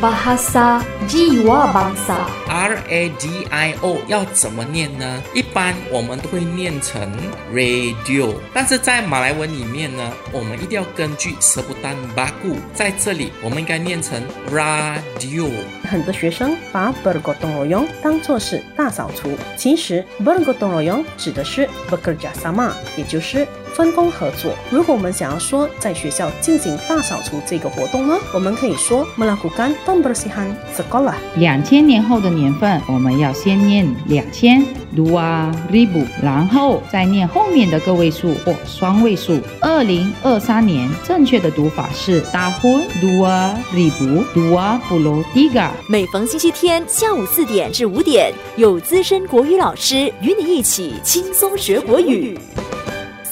bahasa jiwa bangsa。R A D I O 要怎么念呢？一般我们都会念成 radio，但是在马来文里面呢，我们一定要根据 sebutan baku，在这里我们应该念成 radio。很多学生把 bergotong royong 当作是大扫除，其实 bergotong royong 指的是 bekerja sama，也就是分工合作。如果我们想要说在学校进行大扫除这个活动呢，我们可以说 melakukan pembersihan sekolah。两千年后的年份，我们要先念两千 dua ribu，然后再念后面的个位数或双位数。二零二三年正确的读法是 tahun dua ribu dua puluh tiga。每逢星期天下午四点至五点，有资深国语老师与你一起轻松学国语。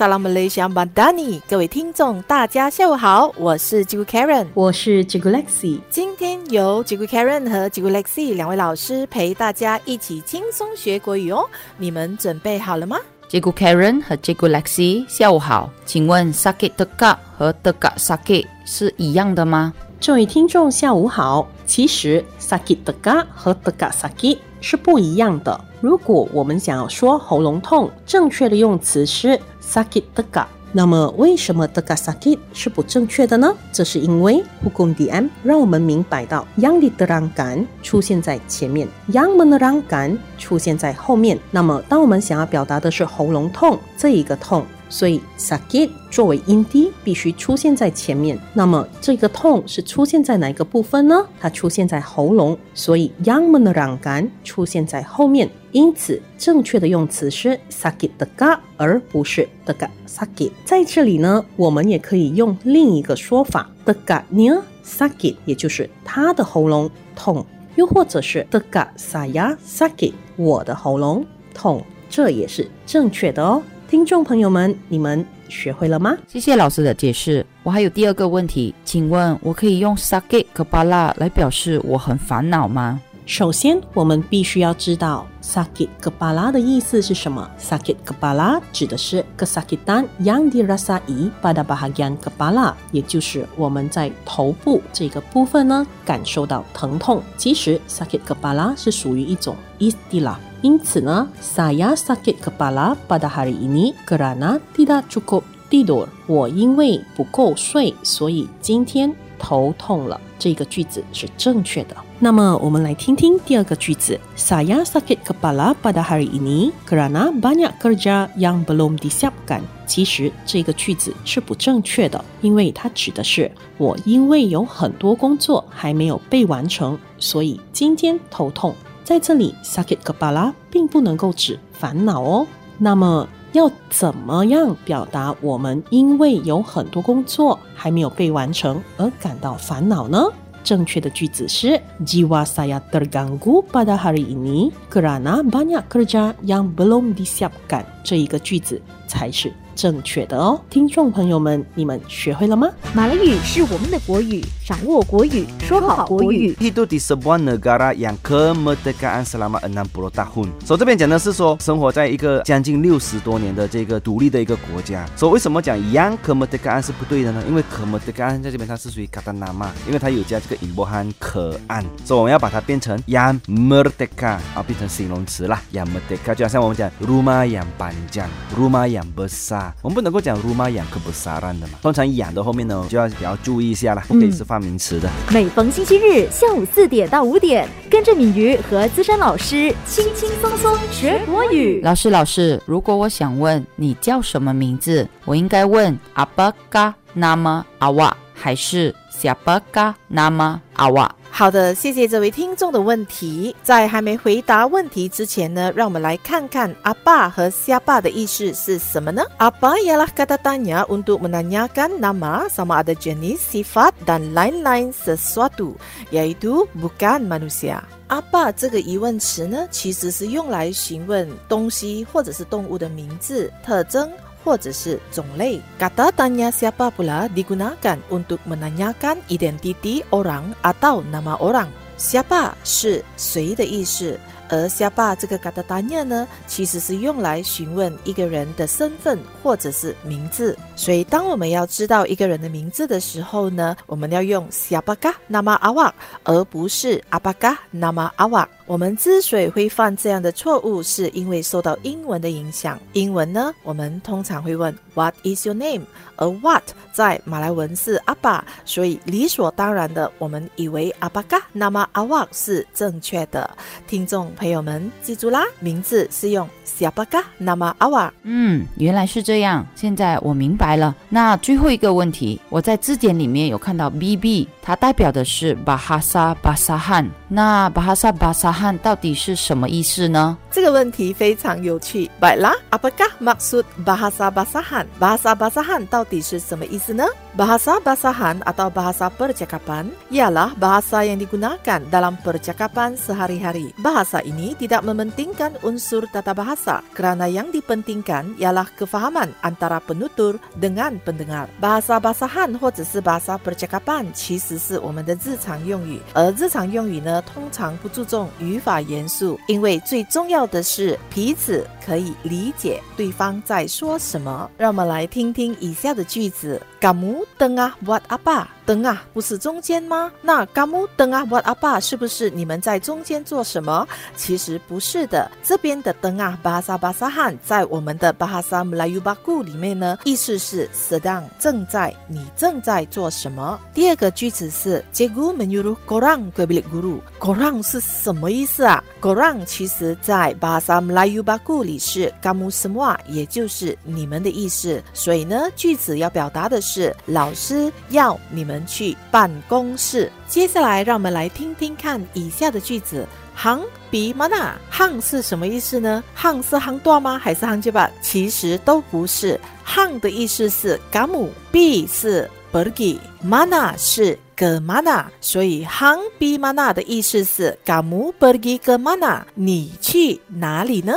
萨拉姆雷香曼达尼，各位听众，大家下午好，我是吉古 Karen，我是 g u Lexi。今天由吉古 Karen 和吉古 Lexi 两位老师陪大家一起轻松学国语哦，你们准备好了吗？Cikgu Karen 和 Cikgu Lexi，下午好。请问 sakit tegak 和 tegak sakit 是一样的吗？这位听众下午好。其实 sakit tega 和 tega sakit 是不一样的。如果我们想要说喉咙痛，正确的用词是 sakit tega。那么为什么 tega sakit 是不正确的呢？这是因为 hukum DM 让我们明白到 yang diterangkan 出现在前面，yang m e n e r a n g a n 出现在后面。那么当我们想要表达的是喉咙痛这一个痛。所以 sakit 作为音低必须出现在前面。那么这个痛是出现在哪一个部分呢？它出现在喉咙，所以 yang man 的软干出现在后面。因此，正确的用词是 sakit tega，而不是 tega sakit。在这里呢，我们也可以用另一个说法 tega nya sakit，也就是他的喉咙痛，又或者是 tega saya sakit，我的喉咙痛，这也是正确的哦。听众朋友们，你们学会了吗？谢谢老师的解释。我还有第二个问题，请问我可以用 sakit kepala 来表示我很烦恼吗？首先，我们必须要知道 sakit kepala 的意思是什么。sakit kepala 指的是 kesakitan yang dirasai pada bahagian kepala，也就是我们在头部这个部分呢感受到疼痛。其实 sakit kepala 是属于一种 istilah。因此呢，saya sakit kepala pada hari ini kerana tidak cukup tidur。我因为不够睡，所以今天头痛了。这个句子是正确的。那么我们来听听第二个句子：Saya sakit kepala pada hari ini kerana banyak kerja yang belum disiapkan。其实这个句子是不正确的，因为它指的是我因为有很多工作还没有被完成，所以今天头痛。在这里，sakit kepala 并不能够指烦恼哦。那么要怎么样表达我们因为有很多工作还没有被完成而感到烦恼呢？正确的句子是 Jiwa saya terganggu pada hari ini kerana banyak kerja yang belum disiapkan。这一个句子才是 正确的哦。听众朋友们，你们学会了吗？马来语是我们的国语，掌握国语，说好国语。hidup di sebuah negara yang kemerdekaan selama 60 tahun。所、so, 这边讲的是说，生活在一个将近六十多年的这个独立的一个国家。所、so, 为什么讲 yang kemerdekaan 是不对的呢？因为 kemerdekaan 在这边它是属于 kata nama，因为它有加这个 imbuhan 可按，所、so, 以我们要把它变成 yang merdeka 啊，变成形容词啦。yang merdeka 就好像我们讲 rumah yang panjang，rumah yang besar，我们不能够讲 rumah yang kebesaran 的嘛。通常养的后面呢，就要比较注意一下啦，不可以是放名词的。每逢星期日下午四点到五点，跟着敏瑜和资深老师轻轻松松学国语。老师，老师，如果我想问你叫什么名字，我应该问 Apakah nama awak 还是 Siapakah nama awak？好的，谢谢这位听众的问题。在还没回答问题之前呢，让我们来看看阿爸和下爸的意思是什么呢？Apa ialah kata tanya untuk menanyakan nama sama ada jenis, sifat dan lain-lain sesuatu, yaitu bukan manusia。阿爸这个疑问词呢，其实是用来询问东西或者是动物的名字、特征。或者是种类。Kata tanya siapa pula digunakan untuk menanyakan identiti orang atau nama orang. Siapa 是谁的意思，而下巴这个嘎达达尼呢，其实是用来询问一个人的身份或者是名字。所以，当我们要知道一个人的名字的时候呢，我们要用下巴嘎那么阿瓦，而不是阿巴嘎那么阿瓦。我们之所以会犯这样的错误，是因为受到英文的影响。英文呢，我们通常会问 What is your name？而 What 在马来文是阿爸，所以理所当然的，我们以为阿巴嘎那么阿瓦是正确的。听众朋友们，记住啦，名字是用西巴嘎那么阿瓦。嗯，原来是这样，现在我明白了。那最后一个问题，我在字典里面有看到 BB，它代表的是巴哈萨巴萨汉。那巴哈萨巴萨汉到底是什么意思呢？这个问题非常有趣。Baiklah, apakah maksud bahasa basahan? Bahasa basahan 到底是什么意思呢？Bahasa basahan atau bahasa percakapan ialah bahasa yang digunakan dalam percakapan sehari-hari. Bahasa ini tidak mementingkan unsur tata bahasa kerana yang dipentingkan ialah kefahaman antara penutur dengan pendengar. Bahasa basahan 或者是 bahasa percakapan 其实 是我们的日常用语，而日常用语呢，通常不注重语法元素，因为最重要的是彼此可以理解对方在说什么。让我们来听听以下的句子：Kamu tengah buat apa？灯啊，不是中间吗？那 kamu tengah buat apa？是不是你们在中间做什么？其实不是的，这边的灯啊，bahasa basahan 在我们的 bahasa Melayu baku 里面呢，意思是 sedang 正在，你正在做什么？第二个句子是 Cikgu menyuruh korang ke bilik guru。korang 是什么意思啊？korang 其实在 bahasa Melayu baku 里是 kamu semua，也就是你们的意思。所以呢，句子要表达的是是老师要你们去办公室。接下来，让我们来听听看以下的句子。行比 mana 行是什么意思呢？行是行多吗？还是行结巴？其实都不是。行的意思是 kamu，b 是 bergi，mana 是 ke mana，所以行比 mana 的意思是 kamu pergi ke mana，你去哪里呢？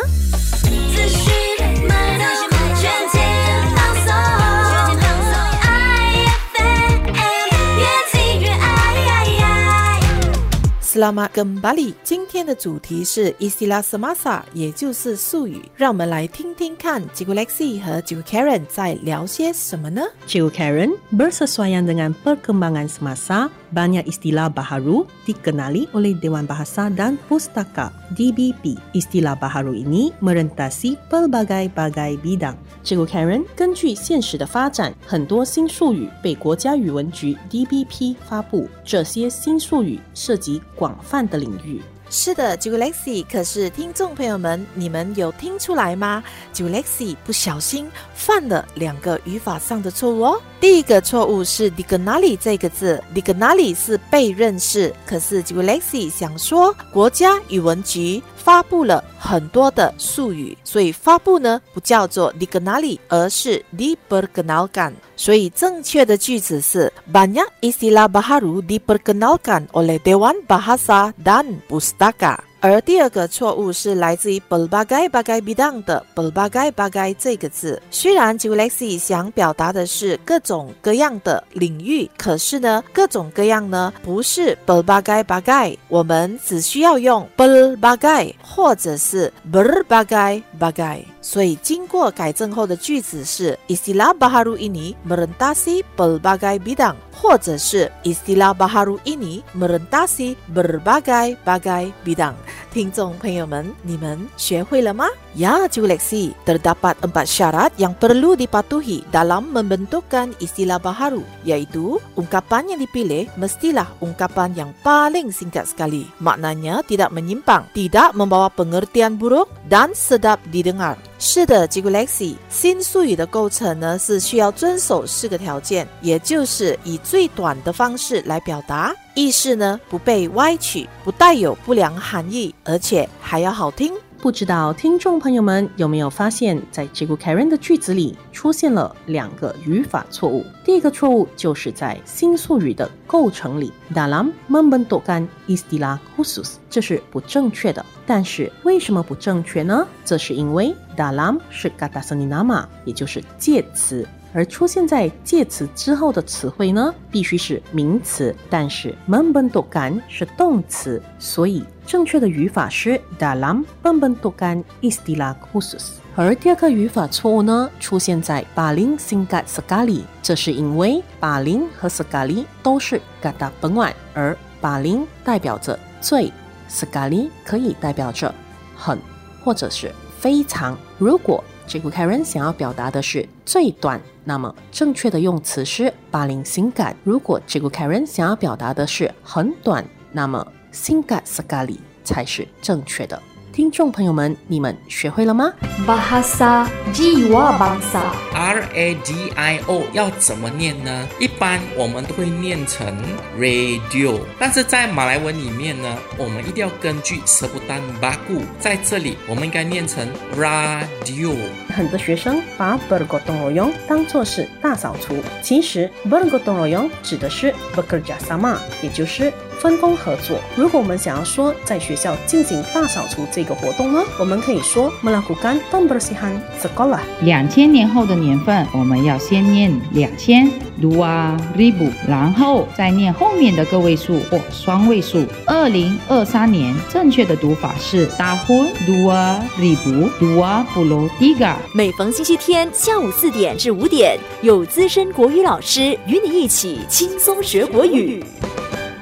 Selamat kembali，今天的主题是 istilah semasa，也就是术语。让我们来听听看 j i g u Lexi 和 j i g u Karen 在聊些什么呢？Cikgu Karen, bersesuaian dengan perkembangan semasa, banyak istilah baharu dikenali oleh Dewan Bahasa dan Pustaka DBP. Istilah baharu ini merentasi pelbagai-bagai bidang. Cikgu Karen, 根据现实的发展，很多新术语被国家语文局 DBP 发布，这些新术语涉及广泛的领域。 是的 j i g u Lexi，可是听众朋友们，你们有听出来吗 j i g u Lexi 不小心犯了两个语法上的错误哦。第一个错误是 dignali 这个字，dignali 是被认识，可是 j i g u Lexi 想说国家语文局发布了很多的术语，所以发布呢不叫做 dignali，而是 diperkenalkan。所以正确的句子是 banyak istilah baharu diperkenalkan oleh Dewan Bahasa dan Pustaka。而第二个错误是来自于 berbagai bagai bidang 的 berbagai bagai 这个字。虽然 j u l e x i 想表达的是各种各样的领域，可是呢，各种各样呢不是 berbagai bagai，我们只需要用 berbagai 或者是 berbagai bagai。所以经过改正后的句子是 istilah baharu ini merentasi berbagai bidang，或者是 istilah baharu ini merentasi berbagai bagai bidang。听众朋友们，你们学会了吗？Ya, j u l e x i terdapat empat syarat yang perlu dipatuhi dalam membentukkan istilah baharu, yaitu ungkapan yang dipilih mestilah ungkapan yang paling singkat sekali. Maknanya tidak menyimpang, tidak membawa pengertian buruk dan sedap didengar. 是的 j i g u Lexi，新术语的构成呢是需要遵守四个条件，也就是以最短的方式来表达， 意思呢不被歪曲，不带有不良含义，而且还要好听。不知道听众朋友们有没有发现，在这个 Karen 的句子里出现了两个语法错误。第一个错误就是在新术语的构成里，dalam membentukkan istilah khusus，这是不正确的。但是为什么不正确呢？这是因为 dalam 是 kata seni nama，也就是介词。而出现在介词之后的词汇呢，必须是名词，但是 membendogan 是动词，所以正确的语法是 dalam membendogan istilah khusus。而第二个语法错误呢，出现在 paling singkat sekali，这是因为 paling 和 sekali 都是 kata p e n g a n 而 paling 代表着最，sekali 可以代表着很或者是非常。如果这个 Karen 想要表达的是最短，那么正确的用词是八零性感如果这个 Karen 想要表达的是很短，那么性感 s k a l i 才是正确的。听众朋友们，你们学会了吗？Bahasa Jiwa Bangsa R A D I O 要怎么念呢？一般我们都会念成 radio，但是在马来文里面呢，我们一定要根据 sebutan baku，在这里我们应该念成 radio。很多学生把 bergotong royong 当作是大扫除，其实 bergotong royong 指的是 bekerja sama，也就是分工合作。如果我们想要说在学校进行大扫除这个活动呢，我们可以说 melakukan pembersihan sekolah。两千年后的年份，我们要先念两千 dua ribu，然后再念后面的个位数或双位数。二零二三年正确的读法是 tahun dua ribu dua puluh tiga。每逢星期天下午四点至五点，有资深国语老师与你一起轻松学国语。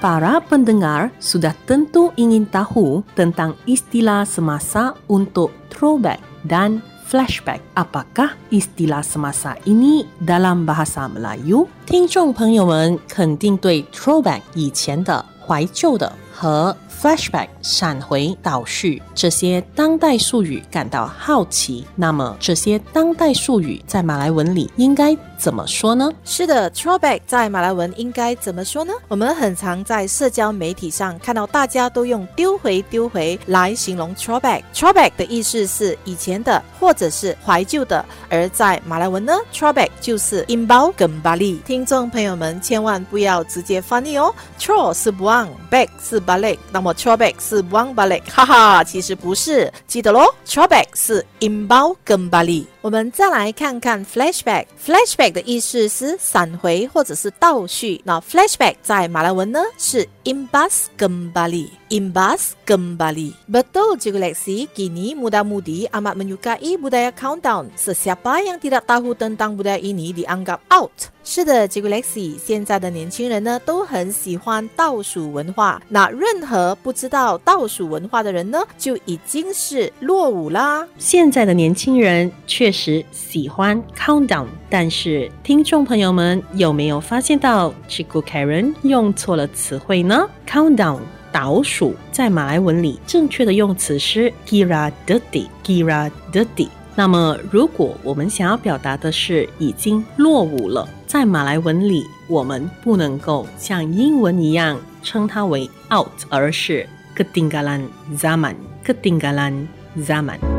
Para pendengar sudah tentu ingin tahu tentang istilah semasa untuk throwback dan flashback. Apakah istilah semasa ini dalam bahasa Melayu？听众朋友们肯定对 throwback 以前的、怀旧的和 flashback 闪回、倒叙这些当代术语感到好奇。那么这些当代术语在马来文里应该怎么说呢？是的，troback 在马来文应该怎么说呢？我们很常在社交媒体上看到大家都用丢回丢回来形容 troback。troback 的意思是以前的或者是怀旧的，而在马来文呢，troback 就是 imbau kembali。听众朋友们千万不要直接翻译哦，throw 是 b a n g b a c k 是 b a l i 那么 Trobek 是 one balik，哈哈，其实不是，记得咯 Trobek 是 imbau kembali。我们再来看看 flashback，flashback 的意思是闪回或者是倒叙。那 flashback 在马来文呢是 imbas 跟 balik imbas kembali。Betul Cikgu Lexi, kini muda-mudi amat menyukai budaya countdown. Sesiapa yang tidak tahu tentang budaya ini dianggap out. 是的，结果 Lexi，现在的年轻人呢都很喜欢倒数文化。那任何不知道倒数文化的人呢，就已经是落伍啦。现在的年轻人确实喜欢 countdown，但是听众朋友们有没有发现到 Chico Karen 用错了词汇呢？countdown 倒数在马来文里正确的用词是 kira deti，kira deti。那么，如果我们想要表达的是已经落伍了，在马来文里，我们不能够像英文一样称它为 out，而是 ketinggalan zaman，ketinggalan zaman。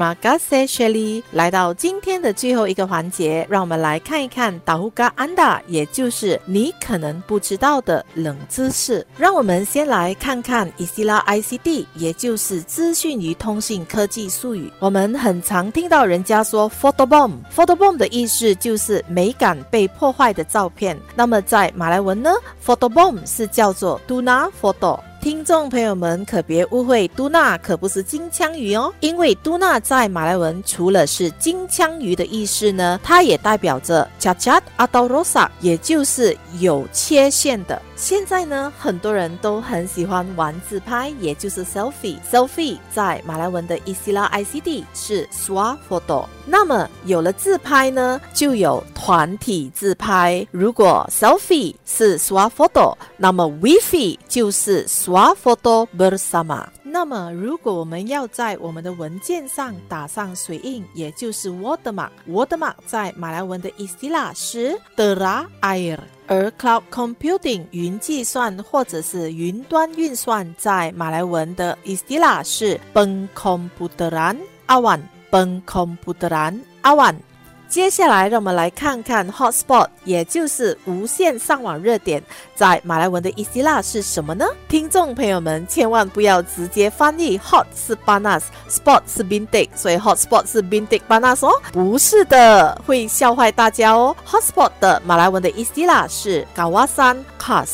Terima kasih Shelly，来到今天的最后一个环节，让我们来看一看 Tahuka Anda，也就是你可能不知道的冷知识。让我们先来看看 Istilah ICT，也就是资讯与通信科技术语。我们很常听到人家说 photo bomb，photo bomb 的意思就是美感被破坏的照片。那么在马来文呢，photo bomb 是叫做 tuna photo。听众朋友们可别误会，嘟娜可不是金枪鱼哦，因为嘟娜在马来文除了是金枪鱼的意思呢，它也代表着 c h a c h a t a d o r o s a 也就是有切线的。现在呢，很多人都很喜欢玩自拍，也就是 selfie。selfie 在马来文的 istilah ICD 是 swa photo。那么有了自拍呢，就有团体自拍。如果 selfie 是 swa photo，那么 wifi 就是 swa photo bersama。那么，如果我们要在我们的文件上打上水印，也就是 watermark，watermark 在马来文的 istilah 是 tera air。而 cloud computing 云计算或者是云端运算，在马来文的 istilah 是 pengkomputeran awan。pengkomputeran awan。接下来，让我们来看看 hotspot，也就是无线上网热点，在马来文的伊斯拉是什么呢？听众朋友们，千万不要直接翻译 hot 是 panas，spot 是 bintik，所以 hotspot 是 bintik banas 哦，不是的，会笑坏大家哦。hotspot 的马来文的伊斯拉是 kawasan khas。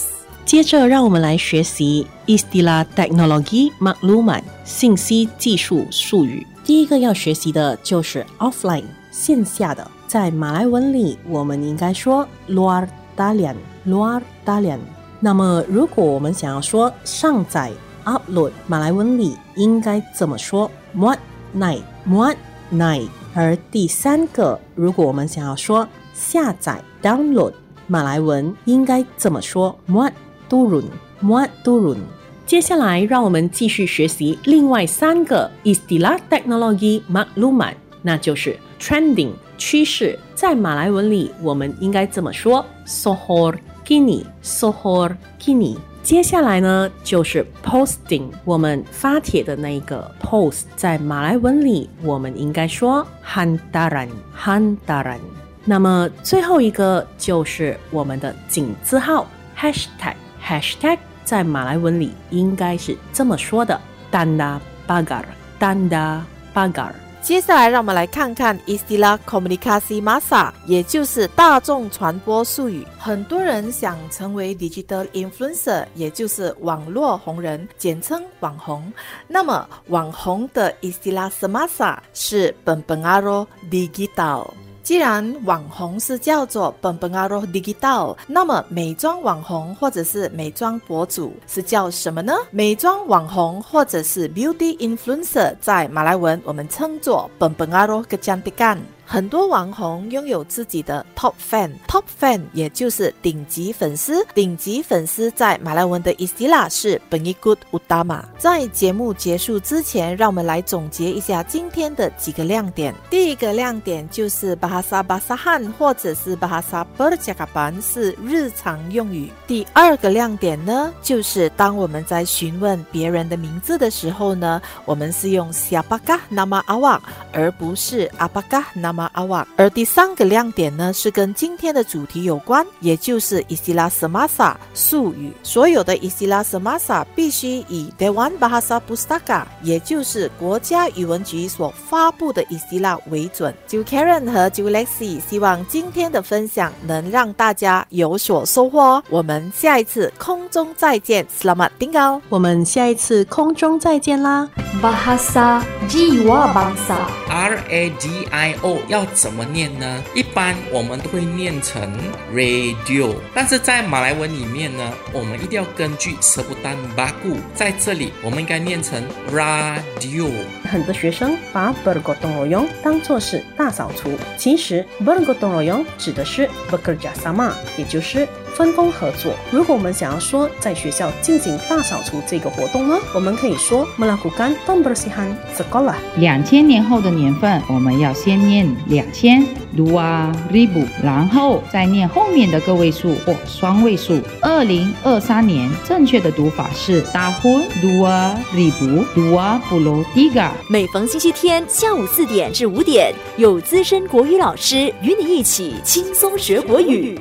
接着，让我们来学习 istilah teknologi maklumat 信息技术术语。第一个要学习的就是 offline 线下的，在马来文里，我们应该说 luar dalian，luar dalian。那么，如果我们想要说上载 upload，马来文里应该怎么说？muat naik，muat naik。而第三个，如果我们想要说下载 download，马来文应该怎么说？muat turun，muat turun。接下来，让我们继续学习另外三个 istilah teknologi maklumat，那就是 trending 趋势。在马来文里，我们应该怎么说？sohor kini，sohor kini。接下来呢，就是 posting，我们发帖的那个 post，在马来文里，我们应该说 handaran handaran。那么最后一个就是我们的井字号 hashtag，hashtag。在马来文里应该是这么说的：danda bagar danda bagar。接下来，让我们来看看 istilah komunikasi masa，也就是大众传播术语。很多人想成为 digital influencer，也就是网络红人，简称网红。那么，网红的 istilah semasa 是 benbenaro digital。既然网红是叫做 benbenarodigital，那么美妆网红或者是美妆博主是叫什么呢？美妆网红或者是 beauty influencer，在马来文我们称作 benpengaruh kecantikan。很多网红拥有自己的 top fan，top fan 也就是顶级粉丝。顶级粉丝在马来文的 istila 是 pengikut utama。在节目结束之前，让我们来总结一下今天的几个亮点。第一个亮点就是 bahasa basahan 或者是 bahasa percakapan 是日常用语。第二个亮点呢，就是当我们在询问别人的名字的时候呢，我们是用 siapakah nama awak，而不是 apa nama awak。而第三个亮点呢，是跟今天的主题有关，也就是 istilah semasa 术语。所有的 istilah semasa 必须以 Dewan Bahasa Pustaka，也就是国家语文局所发布的 istilah 为准。就 Karen 和就 Lexi，希望今天的分享能让大家有所收获哦。我们下一次空中再见，Selamat tinggal。我们下一次空中再见啦！Bahasa Jiwa Bangsa R A D I O 要怎么念呢？一般我们都会念成 radio，但是在马来文里面呢，我们一定要根据 sebutan baku，在这里我们应该念成 radio。很多学生把 b e r g o t o n g o y o n g 当作是大扫除，其实 b e r g o t o n g o y o n g 指的是 bekerja sama，也就是分工合作。如果我们想要说在学校进行大扫除这个活动呢，我们可以说 melakukan pembersihan sekolah。两千年后的年份，我们要先念两千 dua ribu，然后再念后面的个位数或双位数。二零二三年正确的读法是 tahun dua ribu dua puluh tiga。每逢星期天下午四点至五点，有资深国语老师与你一起轻松学国语。